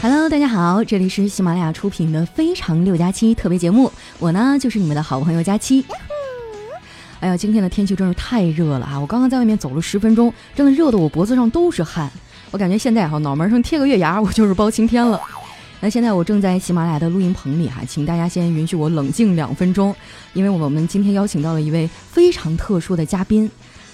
Hello，大家好，这里是喜马拉雅出品的《非常六加七》特别节目，我呢就是你们的好朋友佳期。哎呀，今天的天气真是太热了啊！我刚刚在外面走了十分钟，真的热得我脖子上都是汗。我感觉现在哈，脑门上贴个月牙，我就是包青天了。那现在我正在喜马拉雅的录音棚里哈，请大家先允许我冷静两分钟，因为我们今天邀请到了一位非常特殊的嘉宾。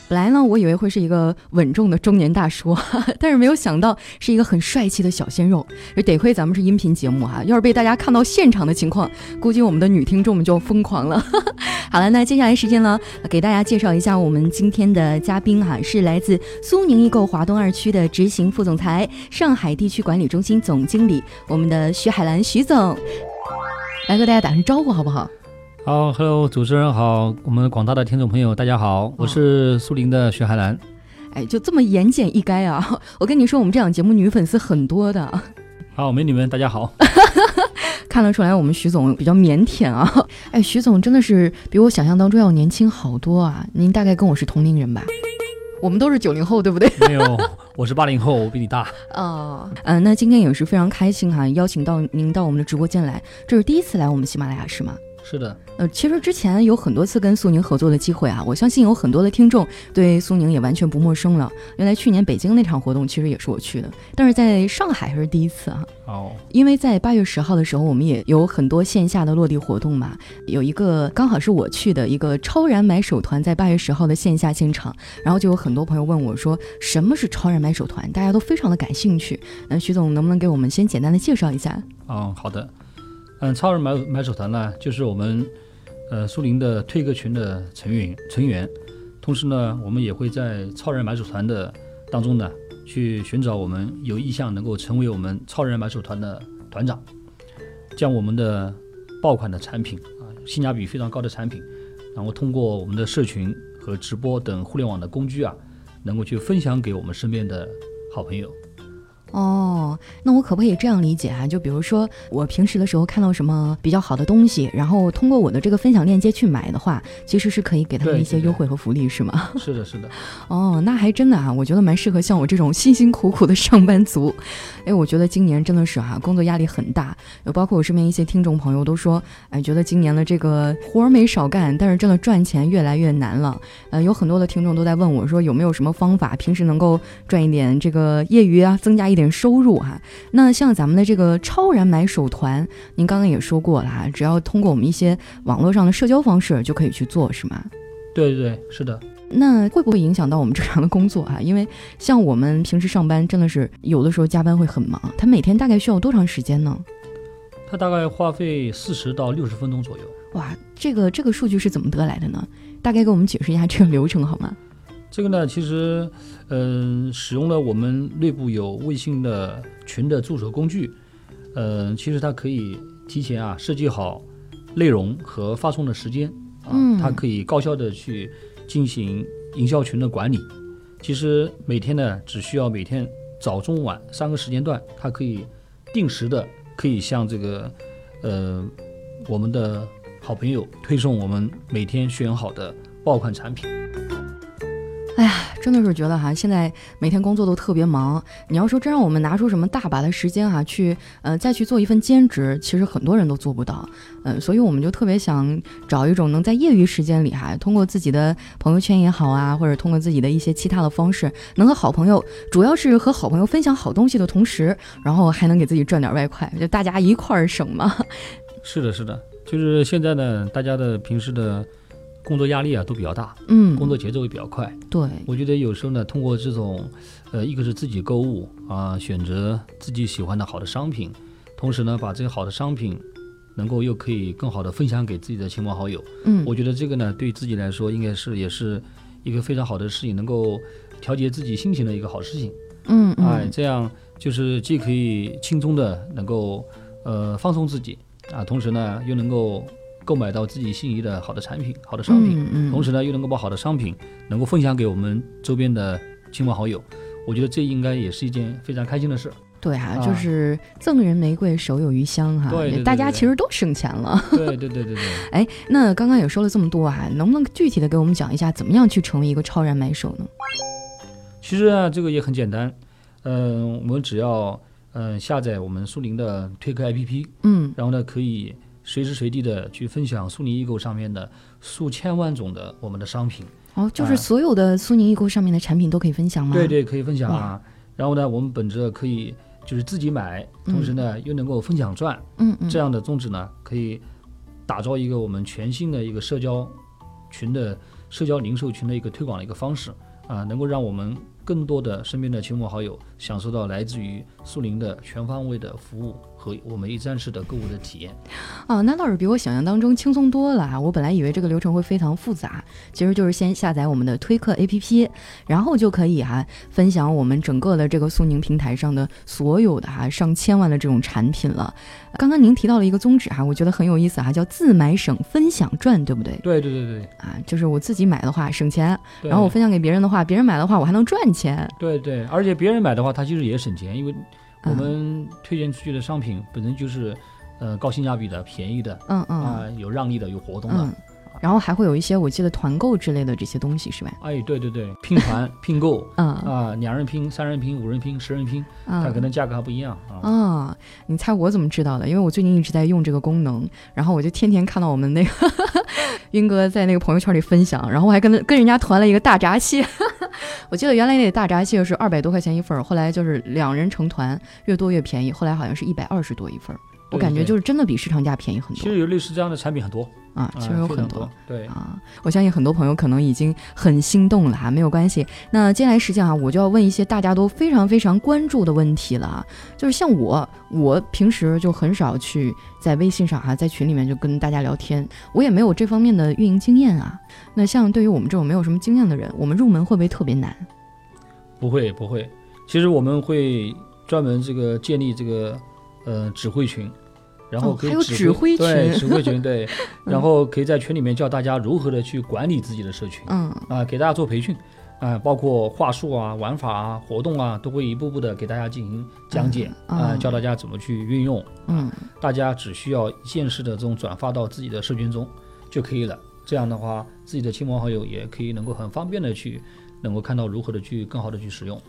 本来呢，我以为会是一个稳重的中年大叔，但是没有想到是一个很帅气的小鲜肉。得亏咱们是音频节目哈，要是被大家看到现场的情况，估计我们的女听众们就疯狂了。好了，那接下来时间呢，给大家介绍一下我们今天的嘉宾哈，是来自苏宁易购华东二区的执行副总裁、上海地区管理中心总经理，我们的徐海兰徐总，来和大家打声招呼好不好？好，Hello，主持人好，我们广大的听众朋友大家好，我是苏宁的徐海兰。哎，就这么言简意赅啊！我跟你说，我们这档节目女粉丝很多的。好，美女们大家好。看得出来，我们徐总比较腼腆啊。哎，徐总真的是比我想象当中要年轻好多啊！您大概跟我是同龄人吧？我们都是九零后，对不对？没有，我是八零后，我比你大。哦，嗯，那今天也是非常开心哈，邀请到您到我们的直播间来，这是第一次来我们喜马拉雅是吗？是的，呃，其实之前有很多次跟苏宁合作的机会啊，我相信有很多的听众对苏宁也完全不陌生了。原来去年北京那场活动其实也是我去的，但是在上海还是第一次啊。哦，因为在八月十号的时候，我们也有很多线下的落地活动嘛，有一个刚好是我去的一个超燃买手团，在八月十号的线下现场，然后就有很多朋友问我说，什么是超燃买手团？大家都非常的感兴趣。那徐总能不能给我们先简单的介绍一下？嗯，好的。嗯，超人买买手团呢，就是我们呃苏宁的推歌群的成员成员。同时呢，我们也会在超人买手团的当中呢，去寻找我们有意向能够成为我们超人买手团的团长，将我们的爆款的产品啊，性价比非常高的产品，然后通过我们的社群和直播等互联网的工具啊，能够去分享给我们身边的好朋友。哦，那我可不可以这样理解啊？就比如说，我平时的时候看到什么比较好的东西，然后通过我的这个分享链接去买的话，其实是可以给他们一些优惠和福利，是吗？是的，是的。哦，那还真的啊，我觉得蛮适合像我这种辛辛苦苦的上班族。哎，我觉得今年真的是哈，工作压力很大。有包括我身边一些听众朋友都说，哎，觉得今年的这个活儿没少干，但是真的赚钱越来越难了。呃，有很多的听众都在问我说，有没有什么方法，平时能够赚一点这个业余啊，增加一点。收入哈，那像咱们的这个超然买手团，您刚刚也说过了哈，只要通过我们一些网络上的社交方式就可以去做，是吗？对对对，是的。那会不会影响到我们正常的工作啊？因为像我们平时上班，真的是有的时候加班会很忙。他每天大概需要多长时间呢？他大概花费四十到六十分钟左右。哇，这个这个数据是怎么得来的呢？大概给我们解释一下这个流程好吗？这个呢，其实，嗯，使用了我们内部有微信的群的助手工具，嗯，其实它可以提前啊设计好内容和发送的时间，啊，它可以高效的去进行营销群的管理。其实每天呢，只需要每天早中晚三个时间段，它可以定时的可以向这个，呃，我们的好朋友推送我们每天选好的爆款产品。哎呀，真的是觉得哈，现在每天工作都特别忙。你要说真让我们拿出什么大把的时间哈，去呃再去做一份兼职，其实很多人都做不到。嗯，所以我们就特别想找一种能在业余时间里哈，通过自己的朋友圈也好啊，或者通过自己的一些其他的方式，能和好朋友，主要是和好朋友分享好东西的同时，然后还能给自己赚点外快，就大家一块儿省嘛。是的，是的，就是现在呢，大家的平时的。工作压力啊都比较大，嗯，工作节奏也比较快。对，我觉得有时候呢，通过这种，呃，一个是自己购物啊，选择自己喜欢的好的商品，同时呢，把这些好的商品，能够又可以更好的分享给自己的亲朋好友。嗯，我觉得这个呢，对自己来说，应该是也是一个非常好的事情，能够调节自己心情的一个好事情。嗯，哎，这样就是既可以轻松的能够呃放松自己啊，同时呢又能够。购买到自己心仪的好的产品、好的商品，同时呢又能够把好的商品能够分享给我们周边的亲朋好友，我觉得这应该也是一件非常开心的事。对啊，就是赠人玫瑰，手有余香哈。对，大家其实都省钱了。对对对对对。哎，那刚刚也说了这么多啊，能不能具体的给我们讲一下，怎么样去成为一个超然买手呢？其实啊，这个也很简单，嗯，我们只要嗯、下载我们苏宁的推客 APP，嗯，然后呢，可以随时随地的去分享苏宁易购上面的数千万种的我们的商品。哦，就是啊所有的苏宁易购上面的产品都可以分享吗？对，对，可以分享啊。然后呢，我们本着可以就是自己买，同时呢、又能够分享赚嗯嗯，这样的宗旨呢，可以打造一个我们全新的一个社交群的社交零售群的一个推广的一个方式啊，能够让我们更多的身边的亲朋好友享受到来自于苏宁的全方位的服务和我们一站式的购物的体验。哦，那倒是比我想象当中轻松多了啊！我本来以为这个流程会非常复杂，其实就是先下载我们的推客 APP，然后就可以哈、分享我们整个的这个苏宁平台上的所有的哈、上千万的这种产品了。刚刚您提到了一个宗旨哈、我觉得很有意思哈、叫自买省分享赚，对不对？对对对对啊，就是我自己买的话省钱，然后我分享给别人的话，别人买的话我还能赚钱。对对，而且别人买的话，他其实也省钱，因为我嗯们推荐出去的商品本身就是呃高性价比的、便宜的嗯嗯、啊、有让利的、有活动的。嗯，然后还会有一些我记得团购之类的这些东西是吧？哎，对对对，拼团 拼购嗯啊，两人拼、三人拼、五人拼、十人拼，它可嗯。能价格还不一样啊。啊，你猜我怎么知道的？因为我最近一直在用这个功能，然后我就天天看到我们那个 晕哥在那个朋友圈里分享，然后我还跟他跟人家团了一个大闸蟹。我记得原来那大闸蟹是二百多块钱一份儿，后来就是两人成团，越多越便宜，后来好像是一百二十多一份儿。我感觉就是真的比市场价便宜很多其实有类似这样的产品很多，啊，啊其实有很多。对，啊，我相信很多朋友可能已经很心动了哈，没有关系。那接下来时间啊，我就要问一些大家都非常非常关注的问题了啊，就是像我，我平时就很少去在微信上哈、在群里面就跟大家聊天，我也没有这方面的运营经验啊。那像对于我们这种没有什么经验的人，我们入门会不会特别难？不会不会。其实我们会专门这个建立这个呃指挥群，然后可以指指挥对指挥群对，然后可以在群里面教大家如何的去管理自己的社群。嗯啊，给大家做培训，啊，包括话术啊、玩法啊、活动啊，都会一步步的给大家进行讲解，啊，嗯嗯教大家怎么去运用。嗯大家只需要一件式的这种转发到自己的社群中就可以了。这样的话，自己的亲朋好友也可以能够很方便的去能够看到如何的去更好的去使用。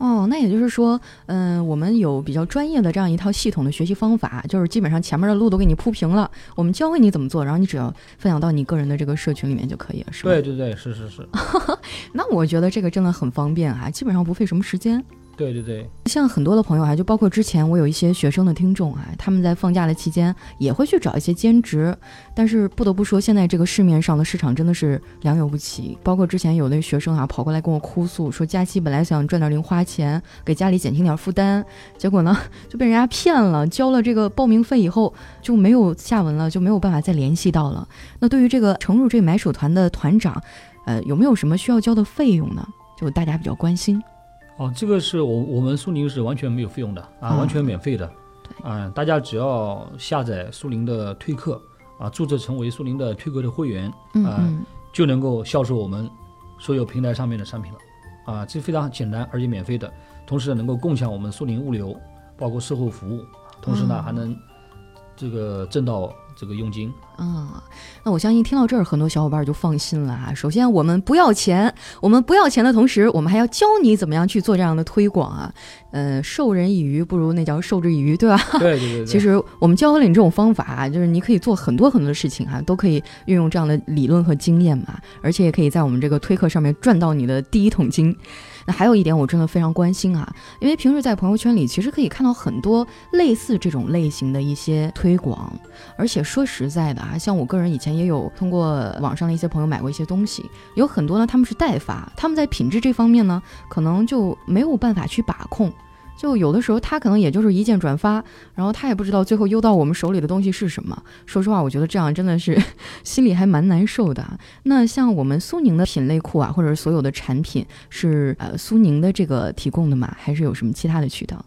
哦，那也就是说，嗯、我们有比较专业的这样一套系统的学习方法，就是基本上前面的路都给你铺平了，我们教会你怎么做，然后你只要分享到你个人的这个社群里面就可以了，是吧？对对对，是是是，那我觉得这个真的很方便啊，基本上不费什么时间。对对对，像很多的朋友啊，就包括之前我有一些学生的听众啊，他们在放假的期间也会去找一些兼职，但是不得不说，现在这个市面上的市场真的是良莠不齐。包括之前有的学生啊跑过来跟我哭诉，说假期本来想赚点零花钱，给家里减轻点负担，结果呢 就被人家骗了，交了这个报名费以后就没有下文了，就没有办法再联系到了。那对于这个成入这买手团的团长，呃，有没有什么需要交的费用呢？就大家比较关心。哦，这个是我我们苏宁是完全没有费用的啊，嗯完全免费的。对啊、大家只要下载苏宁的推客啊，注册成为苏宁的推客的会员，啊嗯嗯就能够销售我们所有平台上面的商品了。啊，这非常简单而且免费的，同时能够共享我们苏宁物流，包括售后服务，同时呢嗯还能这个挣到这个佣金。啊，那我相信听到这儿，很多小伙伴就放心了啊。首先，我们不要钱，我们不要钱的同时，我们还要教你怎么样去做这样的推广啊。呃，授人以鱼不如那叫授之以渔，对吧？对对对对，其实我们教会了你这种方法啊，就是你可以做很多很多的事情啊，都可以运用这样的理论和经验嘛，而且也可以在我们这个推课上面赚到你的第一桶金。那还有一点，我真的非常关心啊，因为平时在朋友圈里，其实可以看到很多类似这种类型的一些推广，而且说实在的啊，啊像我个人以前也有通过网上的一些朋友买过一些东西，有很多呢他们是代发，他们在品质这方面呢，可能就没有办法去把控。就有的时候他可能也就是一键转发，然后他也不知道最后邮到我们手里的东西是什么。说实话，我觉得这样真的是 心里还蛮难受的。那像我们苏宁的品类库啊，或者所有的产品是呃苏宁的这个提供的吗？还是有什么其他的渠道？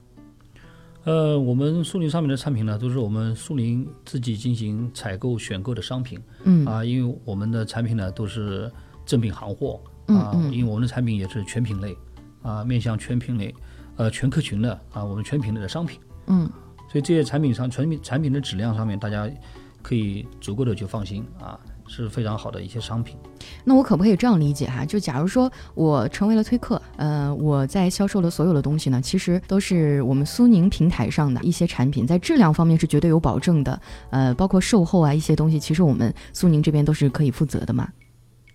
呃，我们苏宁上面的产品呢，都是我们苏宁自己进行采购选购的商品。嗯。啊，因为我们的产品呢都是正品行货。啊，嗯。嗯因为我们的产品也是全品类。啊，面向全品类呃全客群的啊，我们全品类的商品，嗯。所以这些产品上产品产品的质量上面，大家可以足够的去放心啊。是非常好的一些商品。那我可不可以这样理解哈？就假如说我成为了推客，呃，我在销售的所有的东西呢，其实都是我们苏宁平台上的一些产品，在质量方面是绝对有保证的，呃，包括售后啊一些东西，其实我们苏宁这边都是可以负责的嘛。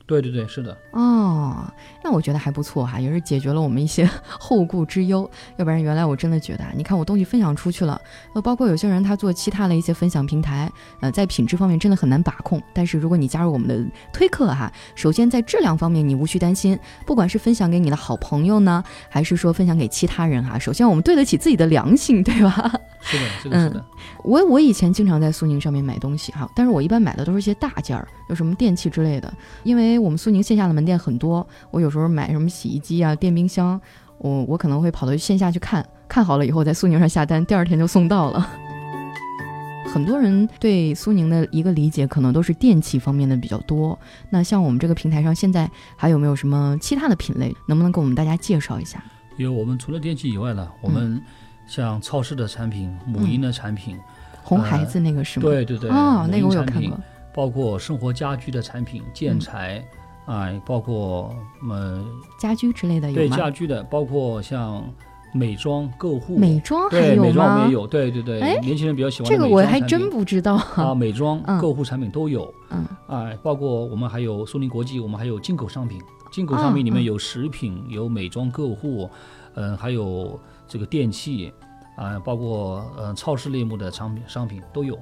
对对对，是的。哦，那我觉得还不错哈，也是解决了我们一些 后顾之忧。要不然原来我真的觉得，你看我东西分享出去了，呃，包括有些人他做其他的一些分享平台，呃，在品质方面真的很难把控。但是如果你加入我们的推客哈，首先在质量方面你无需担心，不管是分享给你的好朋友呢，还是说分享给其他人哈，首先我们对得起自己的良心，对吧？是的，是的是的。我我以前经常在苏宁上面买东西哈，但是我一般买的都是一些大件儿，有什么电器之类的。因为我们苏宁线下的门店很多，我有时候买什么洗衣机啊、电冰箱，我我可能会跑到线下去看看好了以后，在苏宁上下单，第二天就送到了。很多人对苏宁的一个理解可能都是电器方面的比较多，那像我们这个平台上现在还有没有什么其他的品类？能不能给我们大家介绍一下？因为，我们除了电器以外呢，我们像超市的产品、母婴的产品。红孩子那个是吗？对对对，哦，那个我有看过。包括生活家居的产品、建材啊，包括呃家居之类的有对家居的，包括像美妆、购物。美妆还有吗？美妆也有，对对对。哎，年轻人比较喜欢这个，我还真不知道啊。美妆、购物产品都有。嗯。啊，包括我们还有苏宁国际，我们还有进口商品。进口商品里面有食品，有美妆、购物，嗯，还有这个电器。啊，包括呃超市类目的商品商品都有。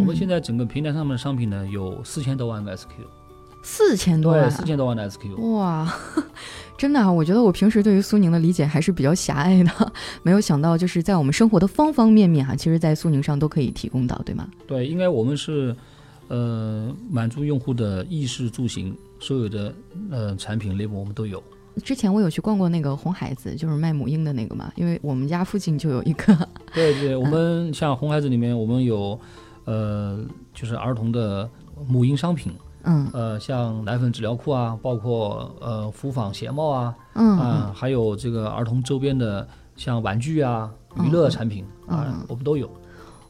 我们现在整个平台上面的商品呢，有四千多万个 SQ，四千多万，四千多万的 SQ。哇，真的啊！我觉得我平时对于苏宁的理解还是比较狭隘的，没有想到就是在我们生活的方方面面哈，其实在苏宁上都可以提供到，对吗？对，应该我们是呃满足用户的衣食住行所有的呃产品类目我们都有。之前我有去逛过那个红孩子，就是卖母婴的那个嘛，因为我们家附近就有一个。对对，我们像红孩子里面，我们有，呃，就是儿童的母婴商品，嗯，呃，像奶粉、纸尿裤啊，包括呃服纺鞋帽啊，嗯啊，还有这个儿童周边的像玩具啊、娱乐产品啊，我们都有。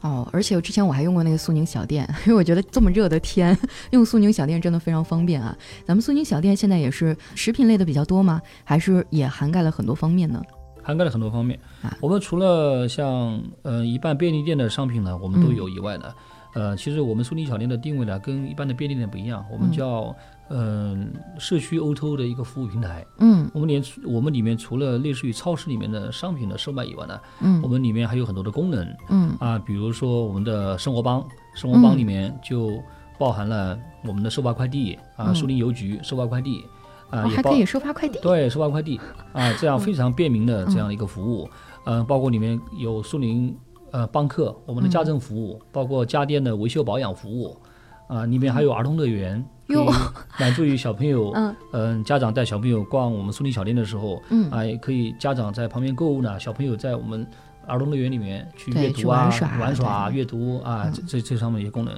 哦，而且之前我还用过那个苏宁小店，因为我觉得这么热的天，用苏宁小店真的非常方便啊。咱们苏宁小店现在也是食品类的比较多吗？还是也涵盖了很多方面呢？涵盖了很多方面啊。我们除了像呃一半便利店的商品呢，我们都有以外呢，呃，其实我们苏宁小店的定位呢，跟一般的便利店不一样，我们叫。嗯，社区 O2O 的一个服务平台。嗯，我们连我们里面除了类似于超市里面的商品的售卖以外呢，嗯，我们里面还有很多的功能。嗯啊，比如说我们的生活帮，生活帮里面就包含了我们的收发快递啊，苏宁邮局收发快递啊，还可以收发快递。对，收发快递啊，这样非常便民的这样的一个服务。嗯，包括里面有苏宁呃帮客，我们的家政服务，包括家电的维修保养服务啊，里面还有儿童乐园。可以 满足于小朋友，嗯嗯，家长带小朋友逛我们苏宁小店的时候，嗯啊，也可以家长在旁边购物呢，小朋友在我们儿童乐园里面去阅读啊、玩耍、阅读啊，这这这上面一些功能，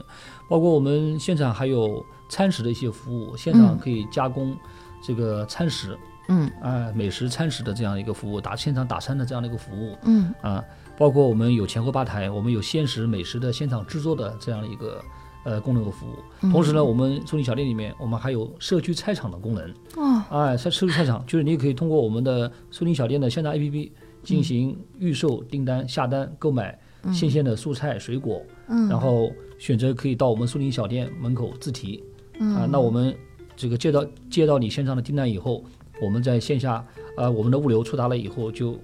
包括我们现场还有餐食的一些服务，现场可以加工这个餐食，嗯啊，美食餐食的这样一个服务，打现场打餐的这样的一个服务，嗯啊，包括我们有前后吧台，我们有鲜食美食的现场制作的这样的一个。呃，功能和服务。同时呢，我们苏宁小店里面，我们还有社区菜场的功能。哦，哎，社社区菜场就是你可以通过我们的苏宁小店的线上 APP 进行预售、订单、下单、购买新鲜的蔬菜水果。嗯，然后选择可以到我们苏宁小店门口自提。啊，那我们这个接到接到你线上的订单以后，我们在线下啊，我们的物流触达了以后，就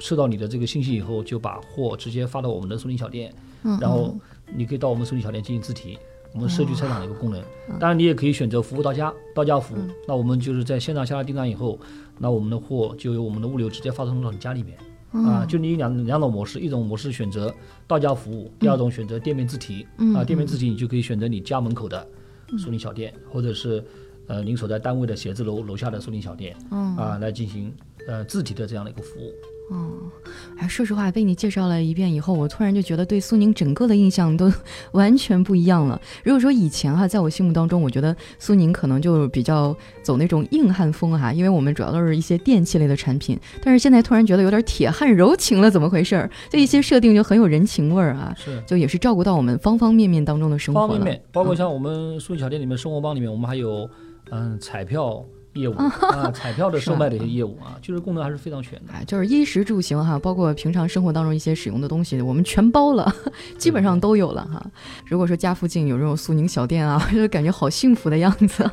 收到你的这个信息以后，就把货直接发到我们的苏宁小店。嗯，然后。你可以到我们苏宁小店进行自提，我们社区菜场的一个功能。当然，你也可以选择服务到家，到家服务。那我们就是在线上下了订单以后，那我们的货就由我们的物流直接发送到你家里面。啊，就你两两种模式，一种模式选择到家服务，第二种选择店面自提。啊，店面自提你就可以选择你家门口的苏宁小店，或者是呃您所在单位的写字楼楼下的苏宁小店。啊，来进行呃自提的这样的一个服务。哦，哎，说实话，被你介绍了一遍以后，我突然就觉得对苏宁整个的印象都完全不一样了。如果说以前哈，在我心目当中，我觉得苏宁可能就比较走那种硬汉风哈，因为我们主要都是一些电器类的产品。但是现在突然觉得有点铁汉柔情了，怎么回事儿？这一些设定就很有人情味儿啊，是就也是照顾到我们方方面面当中的生活了。方面面，包括像我们苏宁小店里面生活帮里面，我们还有嗯彩票。业务啊，彩票的售卖的一些业务啊，就是功能还是非常全的。哎，就是衣食住行哈，包括平常生活当中一些使用的东西，我们全包了，基本上都有了哈。如果说家附近有这种苏宁小店啊，就感觉好幸福的样子。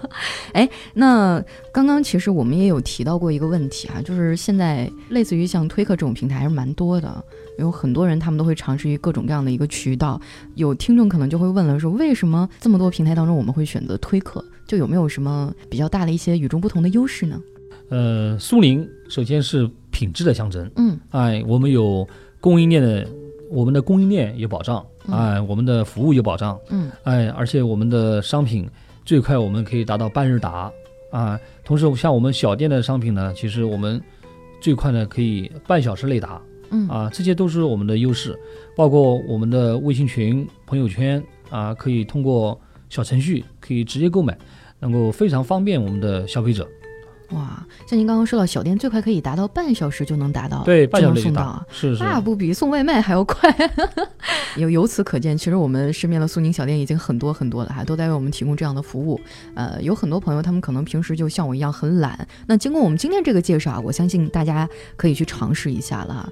哎，那刚刚其实我们也有提到过一个问题啊，就是现在类似于像推客这种平台还是蛮多的，有很多人他们都会尝试于各种各样的一个渠道。有听众可能就会问了，说为什么这么多平台当中我们会选择推客？就有没有什么比较大的一些与众不同的优势呢？呃，苏宁首先是品质的象征，嗯，哎，我们有供应链的，我们的供应链有保障，哎，我们的服务有保障，嗯，哎，而且我们的商品最快我们可以达到半日达，啊，同时像我们小店的商品呢，其实我们最快呢可以半小时内达，嗯，啊，这些都是我们的优势，包括我们的微信群、朋友圈啊，可以通过小程序可以直接购买。能够非常方便我们的消费者。哇，像您刚刚说到，小店最快可以达到半小时就能达到，对，半小时送到，是是，那不比送外卖还要快。由由此可见，其实我们身边的苏宁小店已经很多很多了，哈，都在为我们提供这样的服务。呃，有很多朋友，他们可能平时就像我一样很懒。那经过我们今天这个介绍，我相信大家可以去尝试一下了。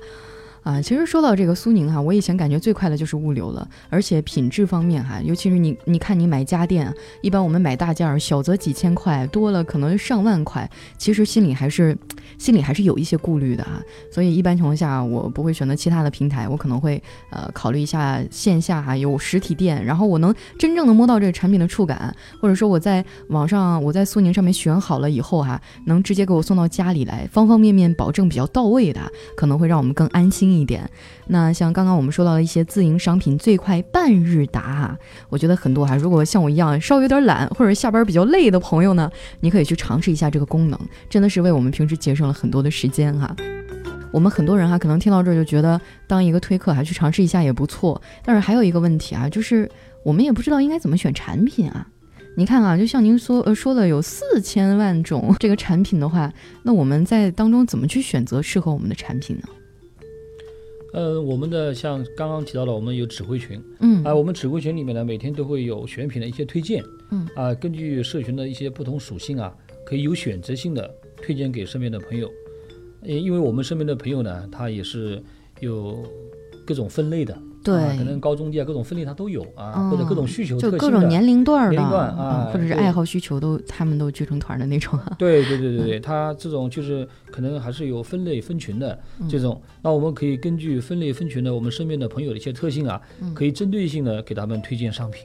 啊，其实说到这个苏宁哈，我以前感觉最快的就是物流了，而且品质方面哈，尤其是你你看你买家电，一般我们买大件儿，小则几千块，多了可能上万块，其实心里还是心里还是有一些顾虑的啊。所以一般情况下，我不会选择其他的平台，我可能会呃考虑一下线下哈有实体店，然后我能真正的摸到这个产品的触感，或者说我在网上我在苏宁上面选好了以后哈，能直接给我送到家里来，方方面面保证比较到位的，可能会让我们更安心。一点，那像刚刚我们说到的一些自营商品，最快半日达哈，我觉得很多哈，如果像我一样稍微有点懒或者下班比较累的朋友呢，你可以去尝试一下这个功能，真的是为我们平时节省了很多的时间哈。我们很多人哈，可能听到这儿就觉得当一个推客还去尝试一下也不错，但是还有一个问题啊，就是我们也不知道应该怎么选产品啊。你看啊，就像您说呃说的有四千万种这个产品的话，那我们在当中怎么去选择适合我们的产品呢？呃，我们的像刚刚提到的，我们有指挥群，嗯，啊，我们指挥群里面呢，每天都会有选品的一些推荐，嗯，啊，根据社群的一些不同属性啊，可以有选择性的推荐给身边的朋友，因因为我们身边的朋友呢，他也是有各种分类的。对，可能高中低啊，各种分类它都有啊，或者各种需求，就各种年龄段的，年龄段啊，或者是爱好需求都，他们都聚成团的那种。对对对对 对，它这种就是可能还是有分类分群的这种。那我们可以根据分类分群的我们身边的朋友的一些特性啊，可以针对性的给他们推荐商品，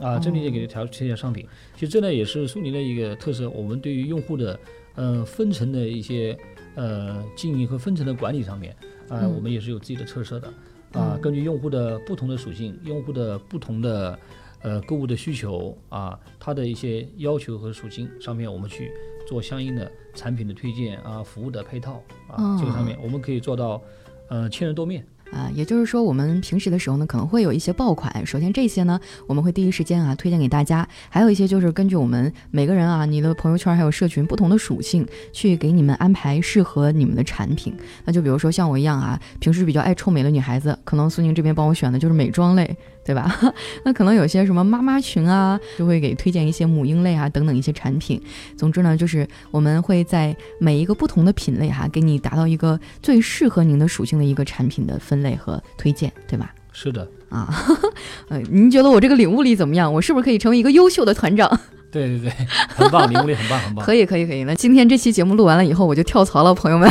啊，针对性给调推荐商品。其实这呢也是苏宁的一个特色，我们对于用户的嗯分层的一些呃经营和分层的管理上面啊，我们也是有自己的特色的。啊，根据用户的不同的属性，用户的不同的呃购物的需求啊，他的一些要求和属性上面，我们去做相应的产品的推荐啊，服务的配套啊，这个上面我们可以做到呃千人多面。啊，也就是说，我们平时的时候呢，可能会有一些爆款。首先，这些呢，我们会第一时间啊推荐给大家。还有一些就是根据我们每个人啊，你的朋友圈还有社群不同的属性，去给你们安排适合你们的产品。那就比如说像我一样啊，平时比较爱臭美的女孩子，可能苏宁这边帮我选的就是美妆类。对吧？那可能有些什么妈妈群啊，就会给推荐一些母婴类啊等等一些产品。总之呢，就是我们会在每一个不同的品类哈，给你达到一个最适合您的属性的一个产品的分类和推荐，对吧？是的啊，呃，您觉得我这个领悟力怎么样？我是不是可以成为一个优秀的团长？对对对，很棒，领悟力很棒很棒。可以可以可以，那今天这期节目录完了以后，我就跳槽了，朋友们。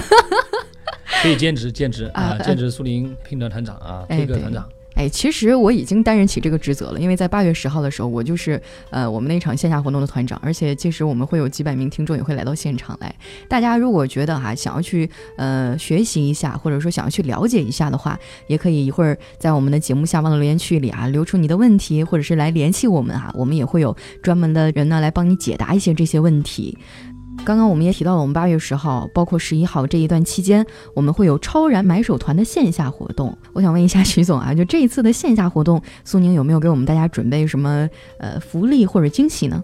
可以兼职兼职啊，兼职苏宁拼团团长啊，这个团长。哎，其实我已经担任起这个职责了，因为在八月十号的时候，我就是呃我们那场线下活动的团长，而且届时我们会有几百名听众也会来到现场来。大家如果觉得哈想要去呃学习一下，或者说想要去了解一下的话，也可以一会儿在我们的节目下方的留言区里啊留出你的问题，或者是来联系我们哈，我们也会有专门的人呢来帮你解答一些这些问题。刚刚我们也提到了，我们八月十号，包括十一号这一段期间，我们会有超然买手团的线下活动。我想问一下徐总啊，就这一次的线下活动，苏宁有没有给我们大家准备什么呃福利或者惊喜呢？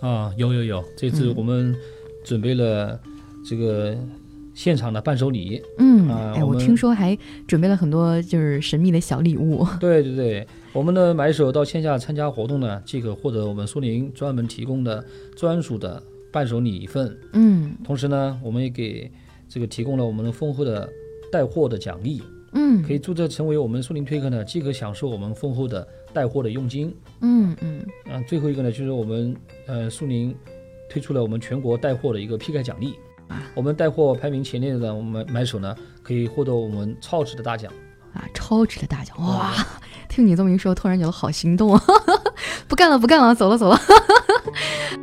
啊，有有有，这次我们准备了这个现场的伴手礼。嗯，哎，啊我我听说还准备了很多就是神秘的小礼物。对对对，我们的买手到线下参加活动呢，即可获得我们苏宁专门提供的专属的伴手礼一份。嗯同时呢，我们也给这个提供了我们丰厚的带货的奖励，嗯可以注册成为我们苏宁推客呢，即可享受我们丰厚的带货的佣金。嗯嗯，啊，最后一个呢，就是我们呃苏宁推出了我们全国带货的一个批改奖励。我们带货排名前列的我们买手呢，可以获得我们超值的大奖。啊，超值的大奖哇！听你这么一说，突然觉得好心动啊！不干了，不干了，走了，走了。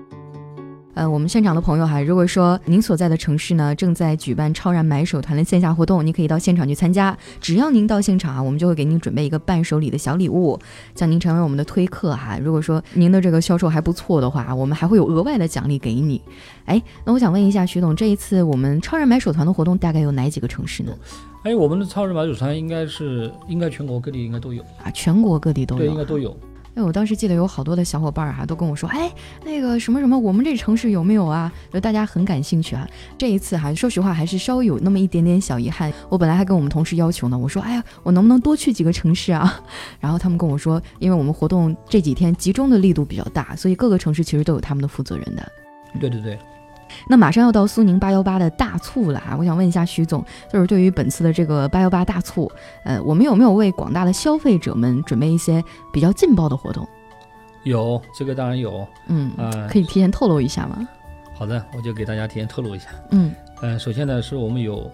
呃，我们现场的朋友哈，如果说您所在的城市呢正在举办超然买手团的线下活动，您可以到现场去参加。只要您到现场啊，我们就会给您准备一个伴手礼的小礼物，叫您成为我们的推客哈。如果说您的这个销售还不错的话，我们还会有额外的奖励给你。哎，那我想问一下徐总，这一次我们超然买手团的活动大概有哪几个城市呢？哎，我们的超然买手团应该是应该全国各地应该都有，啊，全国各地都有，对，应该都有。我当时记得有好多的小伙伴儿哈、都跟我说，哎，那个什么什么，我们这城市有没有啊？就大家很感兴趣啊。这一次哈、说实话还是稍微有那么一点点小遗憾。我本来还跟我们同事要求呢，我说，哎呀，我能不能多去几个城市啊？然后他们跟我说，因为我们活动这几天集中的力度比较大，所以各个城市其实都有他们的负责人的。对对对，那马上要到苏宁八幺八的大促了啊！我想问一下徐总，就是对于本次的这个八幺八大促，呃，我们有没有为广大的消费者们准备一些比较劲爆的活动？有这个当然有。嗯，啊可以提前透露一下吗？好的，我就给大家提前透露一下。嗯呃、首先呢，是我们有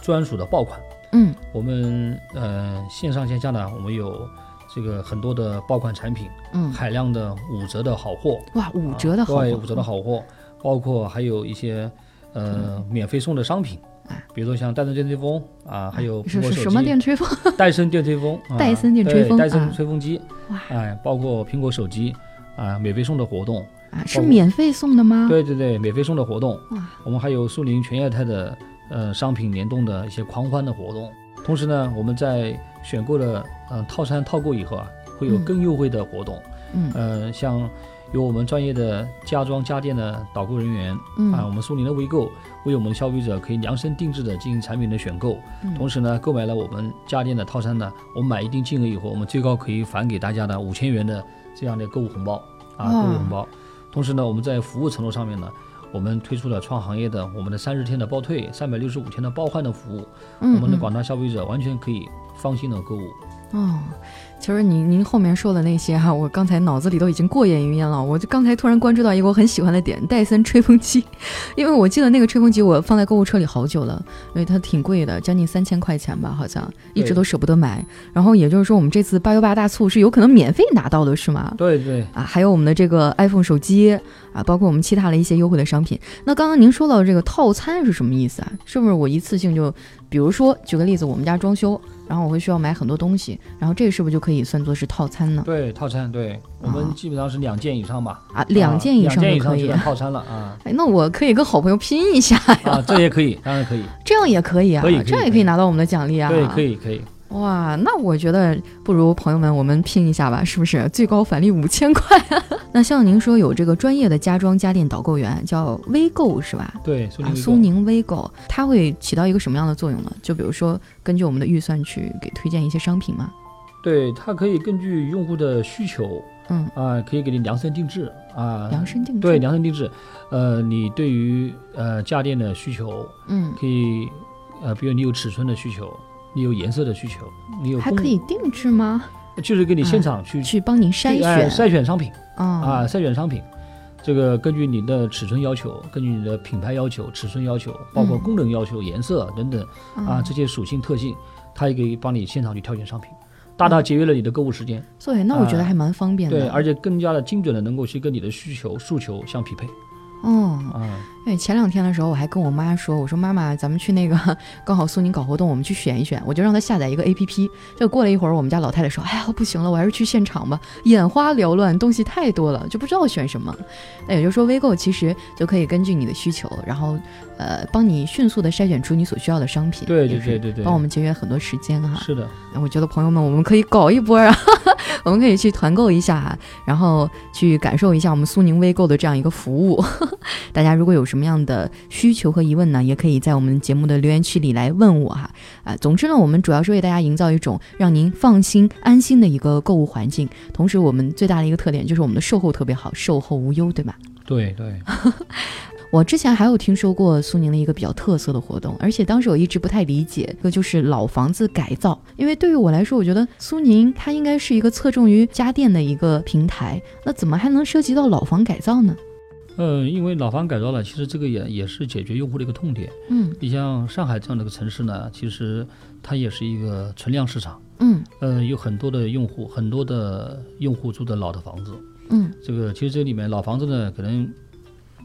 专属的爆款，嗯我们呃线上线下呢，我们有这个很多的爆款产品，嗯，海量的五折的好货，哇，五折的好货，对，五折的好货，包括还有一些呃免费送的商品哎。比如说像戴森电吹风啊，还有苹果手是是什么机，电吹风？戴森电吹风，啊戴森电吹风戴森啊吹风机，哇哎，包括苹果手机啊，免费送的活动，啊，是免费送的吗？对对对，免费送的活动。哇，我们还有苏宁全业态的呃商品联动的一些狂欢的活动。同时呢，我们在选购了呃套餐套购以后啊，会有嗯更优惠的活动。嗯呃，像有我们专业的家装家电的导购人员啊，我嗯们苏宁的微购为我们的消费者可以量身定制的进行产品的选购。嗯同时呢，购买了我们家电的套餐呢，我们买一定金额以后，我们最高可以返给大家的五千元的这样的购物红包啊，购物红包。同时呢，我们在服务承诺上面呢，我们推出了创行业的我们的三十天的包退、三百六十五天的包换的服务，嗯，我们的嗯广大消费者完全可以放心的购物。哦，其实您您后面说的那些哈、我刚才脑子里都已经过眼云烟了。我就刚才突然关注到一个我很喜欢的点，戴森吹风机，因为我记得那个吹风机我放在购物车里好久了，因为它挺贵的，将近三千块钱吧，好像一直都舍不得买。然后也就是说，我们这次八幺八大促是有可能免费拿到的，是吗？对对，啊，还有我们的这个 iPhone 手机啊，包括我们其他的一些优惠的商品。那刚刚您说到这个套餐是什么意思啊？是不是我一次性就，比如说举个例子，我们家装修，然后我会需要买很多东西，然后这个是不是就可以算作是套餐呢？对套餐，对我哦们基本上是两件以上吧，啊，两件以上就可以件以上就。算套餐了啊哎，那我可以跟好朋友拼一下呀，啊，这也可以，当然可以，这样也可以啊，可以这样也可以拿到我们的奖励啊。对，可。以可以。哇，那我觉得不如朋友们我们拼一下吧，是不是？最高返利五千块、那像您说有这个专业的家装家电导购员，叫微购是吧？对，苏宁啊，苏宁微购，它会起到一个什么样的作用呢？就比如说，根据我们的预算去给推荐一些商品吗？对，它可以根据用户的需求嗯，啊，可以给你量身定制啊，量身定制。对，量身定制。呃，你对于呃家电的需求，嗯，可以呃，比如你有尺寸的需求，你有颜色的需求，你有还可以定制吗？就是给你现场去、去帮您筛选筛选商品啊啊，筛选商品。这个根据你的尺寸要求，根据你的品牌要求、尺寸要求，包括嗯功能要求、颜色等等啊这些属性特性，它也可以帮你现场去挑选商品，大大节约了你的购物时间。对，那我觉得啊还蛮方便的。对，而且更加的精准的能够去跟你的需求诉求相匹配。哦，啊，对，前两天的时候我还跟我妈说，我说妈妈，咱们去那个刚好苏宁搞活动，我们去选一选，我就让她下载一个 A P P。就过了一会儿，我们家老太太说，哎呀，不行了，我还是去现场吧，眼花缭乱，东西太多了，就不知道选什么。那也就是说，微购其实就可以根据你的需求，然后呃，帮你迅速的筛选出你所需要的商品，对对对对对帮我们节约很多时间哈。是的，我觉得朋友们，我们可以搞一波啊，我们可以去团购一下啊，然后去感受一下我们苏宁微购的这样一个服务。大家如果有什么样的需求和疑问呢，也可以在我们节目的留言区里来问我哈。啊，总之呢，我们主要是为大家营造一种让您放心、安心的一个购物环境。同时，我们最大的一个特点就是我们的售后特别好，售后无忧，对吧？对对，我之前还有听说过苏宁的一个比较特色的活动，而且当时我一直不太理解，这个就是老房子改造。因为对于我来说，我觉得苏宁它应该是一个侧重于家电的一个平台，那怎么还能涉及到老房改造呢？嗯，因为老房改造呢，其实这个也也是解决用户的一个痛点。嗯你像上海这样的一个城市呢，其实它也是一个存量市场，嗯呃，有很多的用户，很多的用户住的老的房子。嗯，这个其实这里面老房子呢，可能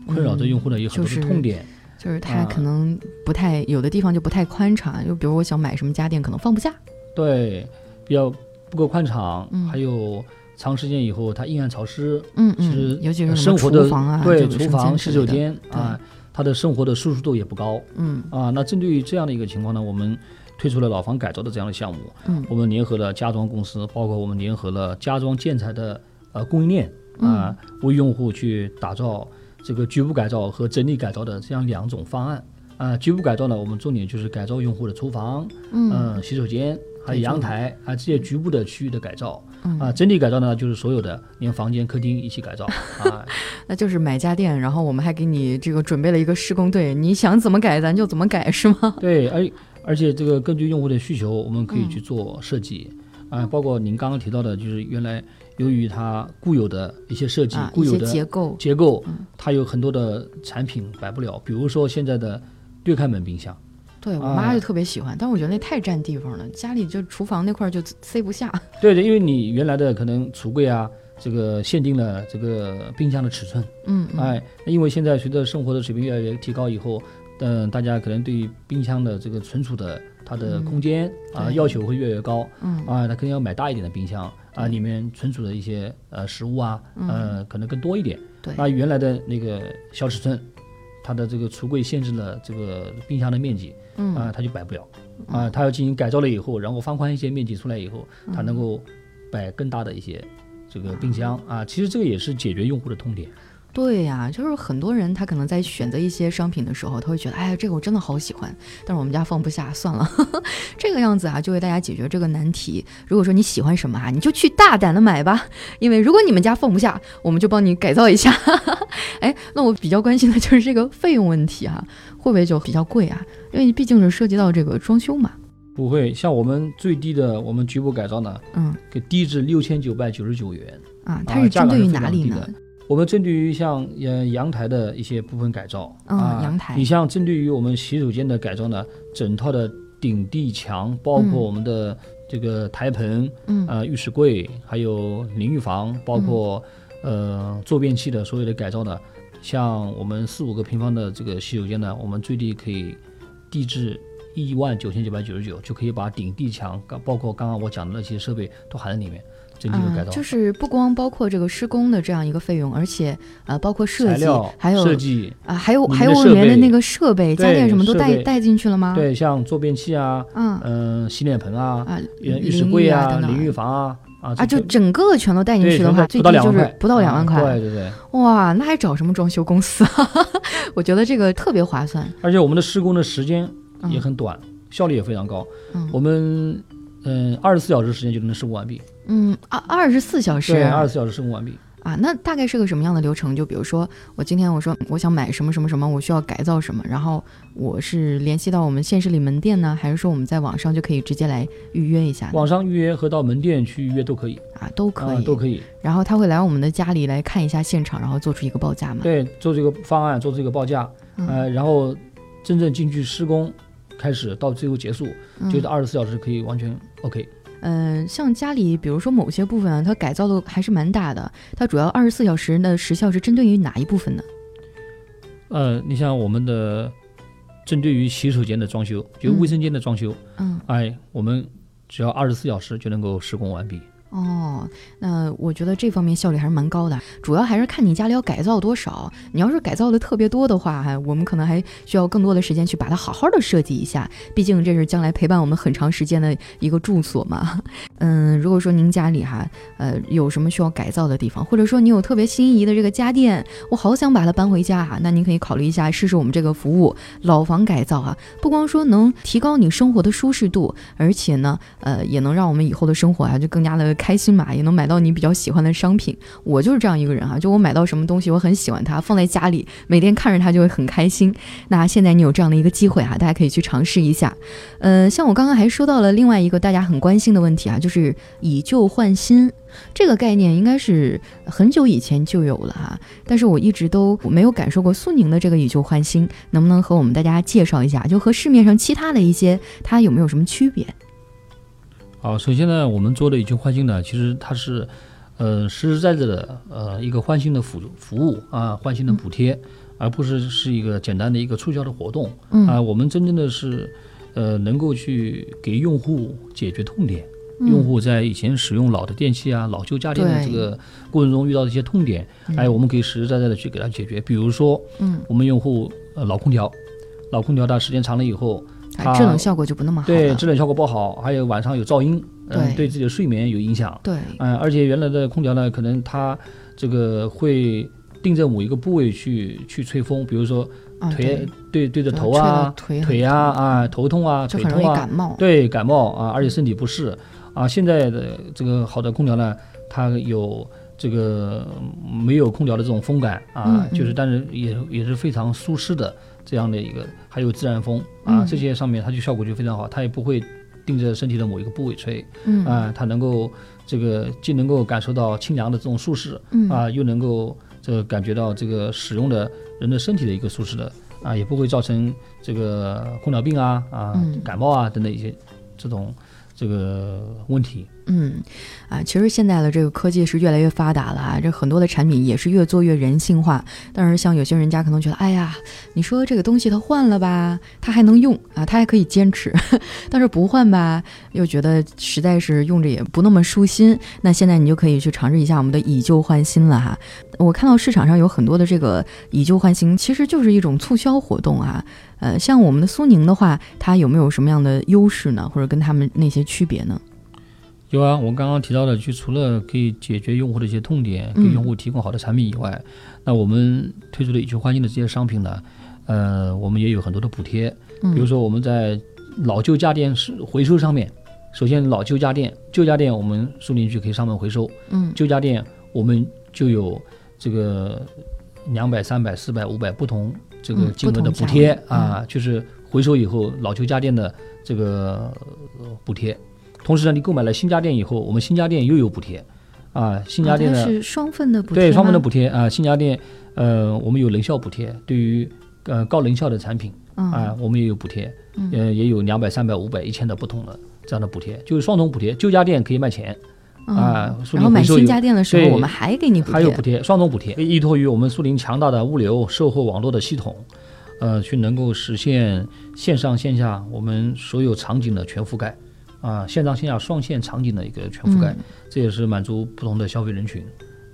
困扰着用户呢有很多的痛点。就是它啊可能不太有的地方就不太宽敞，就比如我想买什么家电，可能放不下。对，比较不够宽敞，嗯还有长时间以后它阴暗潮湿，嗯其实嗯，尤其是生活的对厨房、洗手间啊，它的生活的舒适度也不高嗯啊。那针对于这样的一个情况呢，我们推出了老房改造的这样的项目，嗯我们联合了家装公司，包括我们联合了家装建材的呃供应链啊，为用户去打造这个局部改造和整体改造的这样两种方案啊。局部改造呢，我们重点就是改造用户的厨房、嗯嗯洗手间还有阳台啊这些局部的区域的改造嗯啊。整体改造呢，就是所有的连房间、客厅一起改造 啊。那就是买家电，然后我们还给你这个准备了一个施工队，你想怎么改咱就怎么改，是吗？对，而而且这个根据用户的需求，我们可以去做设计，啊、包括您刚刚提到的，就是原来由于它固有的一些设计、啊，固有的结构，结构，嗯它有很多的产品摆不了，比如说现在的对开门冰箱，对我啊。妈就特别喜欢，但我觉得那太占地方了，家里就厨房那块儿就塞不下。对 对，因为你原来的可能橱柜啊，这个限定了这个冰箱的尺寸，嗯，嗯。哎，因为现在随着生活的水平越来越提高以后，嗯、大家可能对于冰箱的这个存储的它的嗯空间啊、要求会越来越高，嗯。啊，他肯定要买大一点的冰箱啊，里面存储的一些呃食物啊，嗯。呃，可能更多一点。对。那原来的那个小尺寸，它的这个橱柜限制了这个冰箱的面积嗯啊，它就摆不了啊，它要进行改造了以后，然后放宽一些面积出来以后，它能够摆更大的一些这个冰箱啊。其实这个也是解决用户的痛点。对呀、就是很多人他可能在选择一些商品的时候，他会觉得，哎呀，这个我真的好喜欢，但是我们家放不下，算了，这个样子啊，就为大家解决这个难题。如果说你喜欢什么啊，你就去大胆的买吧，因为如果你们家放不下，我们就帮你改造一下。哎，那我比较关心的就是这个费用问题啊，会不会就比较贵啊？因为毕竟是涉及到这个装修嘛。不会，像我们最低的我们局部改造呢，嗯给低至六千九百九十九元。啊，它是针对于哪里呢？我们针对于像呃阳台的一些部分改造嗯啊，阳台。你像针对于我们洗手间的改造呢，整套的顶地墙，包括嗯。我们的这个台盆、嗯。呃浴室柜，还有淋浴房，包括、呃坐便器的所有的改造呢，像我们四五个平方的这个洗手间呢，我们最低可以低至一万九千九百九十九，就可以把顶地墙，刚包括刚刚我讲的那些设备都含在里面，整体的改啊，造。就是不光包括这个施工的这样一个费用，而且呃，包括设计，还有设计，啊，还有还有里面的那个设备、家电什么都带带进去了吗？，对，像坐便器啊，嗯嗯、洗脸盆啊，啊，浴浴室柜啊，淋浴房啊，啊啊，就整个全都带进去的话，最低就是不到两万啊块。对对对，哇，那还找什么装修公司啊？我觉得这个特别划算。而且我们的施工的时间也嗯很短，效率也非常高。嗯我们嗯二十四小时时间就能施工完毕，嗯，二二十四小时对，二十四小时施工完毕。啊，那大概是个什么样的流程？就比如说，我今天我说我想买什么什么什么，我需要改造什么，然后我是联系到我们县市里门店呢，还是说我们在网上就可以直接来预约一下？网上预约和到门店去预约都可以，啊，都可以，啊都可以。然后他会来我们的家里来看一下现场，然后做出一个报价嘛？对，做这个方案，做这个报价，嗯呃，然后真正进去施工。开始到最后结束，嗯就是二十四小时可以完全 OK。嗯、像家里，比如说某些部分啊，它改造的还是蛮大的。它主要二十四小时的时效是针对于哪一部分呢？呃，你像我们的针对于洗手间的装修，就嗯卫生间的装修，嗯，哎，我们只要二十四小时就能够施工完毕。哦，那我觉得这方面效率还是蛮高的，主要还是看你家里要改造多少。你要是改造的特别多的话，哈，我们可能还需要更多的时间去把它好好的设计一下，毕竟这是将来陪伴我们很长时间的一个住所嘛。嗯，如果说您家里哈，呃，有什么需要改造的地方，或者说你有特别心仪的这个家电，我好想把它搬回家哈，那您可以考虑一下试试我们这个服务老房改造哈。不光说能提高你生活的舒适度，而且呢，呃，也能让我们以后的生活啊就更加的开心嘛，也能买到你比较喜欢的商品。我就是这样一个人哈、就我买到什么东西，我很喜欢它，放在家里，每天看着它就会很开心。那现在你有这样的一个机会哈、大家可以去尝试一下。呃，像我刚刚还说到了另外一个大家很关心的问题啊，就是以旧换新。这个概念应该是很久以前就有了哈、但是我一直都没有感受过苏宁的这个以旧换新，能不能和我们大家介绍一下？就和市面上其他的一些，它有没有什么区别？好，首先呢，我们做的以旧换新呢，其实它是，呃，实实在在的，呃，一个换新的服服务啊，换新的补贴，而不是是一个简单的一个促销的活动嗯啊。我们真正的是，呃，能够去给用户解决痛点。用户在以前使用老的电器啊、老旧家电的这个过程中遇到的一些痛点，哎，我们可以实实在在的去给它解决。比如说，嗯，我们用户呃老空调，老空调它时间长了以后，它制冷效果就不那么好了。对制冷效果不好，还有晚上有噪音，嗯、对对自己的睡眠有影响。对，嗯、而且原来的空调呢，可能它这个会定在某一个部位去去吹风，比如说啊，腿对对对着头啊、腿腿啊啊、头痛啊、腿痛啊，易感冒。对感冒啊，而且身体不适啊。现在的这个好的空调呢，它有这个没有空调的这种风感啊，嗯嗯就是但是也也是非常舒适的这样的一个，还有自然风啊，嗯这些上面它就效果就非常好，它也不会定着身体的某一个部位吹嗯。啊，它能够这个既能够感受到清凉的这种舒适嗯。啊，又能够这个感觉到这个使用的人的身体的一个舒适的啊，也不会造成这个空调病啊啊、嗯。感冒啊等等一些这种这个问题。嗯，啊，其实现在的这个科技是越来越发达了啊，这很多的产品也是越做越人性化。但是像有些人家可能觉得，哎呀，你说这个东西它换了吧，它还能用啊，它还可以坚持，但是不换吧，又觉得实在是用着也不那么舒心。那现在你就可以去尝试一下我们的以旧换新了哈。我看到市场上有很多的这个以旧换新，其实就是一种促销活动啊。呃，像我们的苏宁的话，它有没有什么样的优势呢？或者跟他们那些区别呢？有啊，我刚刚提到的，就除了可以解决用户的一些痛点，给嗯用户提供好的产品以外，那我们推出的以旧换新的这些商品呢，呃，我们也有很多的补贴，嗯。比如说我们在老旧家电是回收上面，首先老旧家电，旧家电我们苏宁去可以上门回收，嗯。旧家电我们就有这个两百、三百、四百、五百不同这个嗯金额的补贴位啊，就是回收以后老旧家电的这个呃补贴。同时呢，你购买了新家电以后，我们新家电又有补贴。啊，新家电呢、是双份的补贴对双份的补贴。啊，新家电呃我们有能效补贴，对于呃高能效的产品嗯。啊，我们也有补贴，嗯。呃也有两百、三百、五百、一千的不同的这样的补贴，就是双重补贴，旧家电可以卖钱。嗯。啊苏然后买新家电的时候，对我们还给你补贴，还有补贴，双重补贴，依托于我们苏宁强大的物流售后网络的系统，呃，去能够实现线上线下我们所有场景的全覆盖，啊，线上线下双线场景的一个全覆盖，嗯这也是满足不同的消费人群，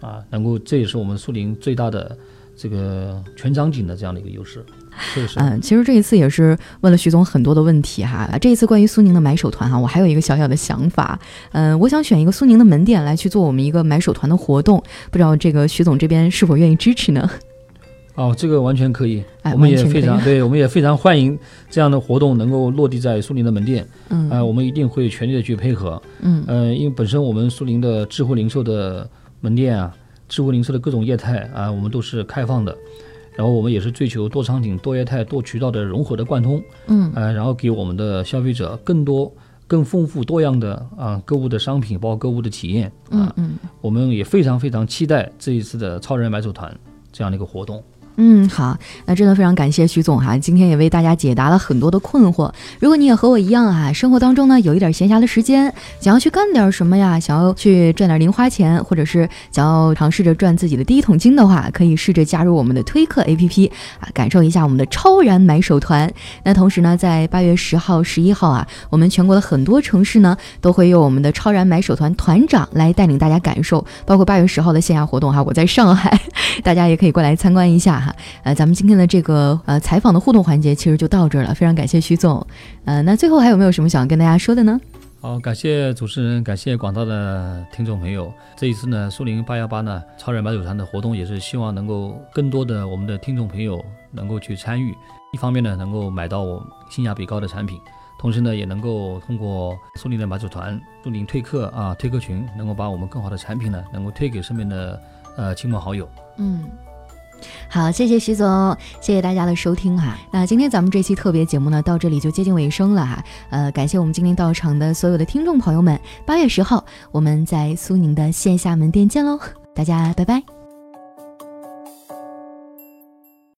啊，能够这也是我们苏宁最大的这个全场景的这样的一个优势，确实。嗯，其实这一次也是问了徐总很多的问题哈。这一次关于苏宁的买手团哈，我还有一个小小的想法，嗯，我想选一个苏宁的门店来去做我们一个买手团的活动，不知道这个徐总这边是否愿意支持呢？哦，这个完全可以，哎我们也非常对，我们也非常欢迎这样的活动能够落地在苏宁的门店，嗯。呃，我们一定会全力的去配合，嗯。呃，因为本身我们苏宁的智慧零售的门店啊，智慧零售的各种业态啊，我们都是开放的，然后我们也是追求多场景、多业态、多渠道的融合的贯通，嗯。呃，然后给我们的消费者更多、更丰富多样的啊购物的商品，包括购物的体验啊，嗯嗯，我们也非常非常期待这一次的超人买手团这样的一个活动嗯，好，那真的非常感谢徐总哈，今天也为大家解答了很多的困惑。如果你也和我一样啊，生活当中呢有一点闲暇的时间，想要去干点什么呀，想要去赚点零花钱，或者是想要尝试着赚自己的第一桶金的话，可以试着加入我们的推客 APP 啊，感受一下我们的超燃买手团。那同时呢，在八月十号、十一号啊，我们全国的很多城市呢都会有我们的超燃买手团团长来带领大家感受，包括八月十号的线下活动哈，我在上海，大家也可以过来参观一下。呃，咱们今天的这个呃采访的互动环节其实就到这儿了，非常感谢徐总。呃，那最后还有没有什么想跟大家说的呢？好，感谢主持人，感谢广大的听众朋友。这一次呢，苏宁八幺八呢超人买手团的活动，也是希望能够更多的我们的听众朋友能够去参与。一方面呢，能够买到我性价比高的产品，同时呢，也能够通过苏宁的买手团、苏宁推客啊推客群，能够把我们更好的产品呢，能够推给身边的呃亲朋好友。嗯。好，谢谢徐总，谢谢大家的收听哈。那今天咱们这期特别节目呢，到这里就接近尾声了哈。呃，感谢我们今天到场的所有的听众朋友们。八月十号，我们在苏宁的线下门店见喽，大家拜拜。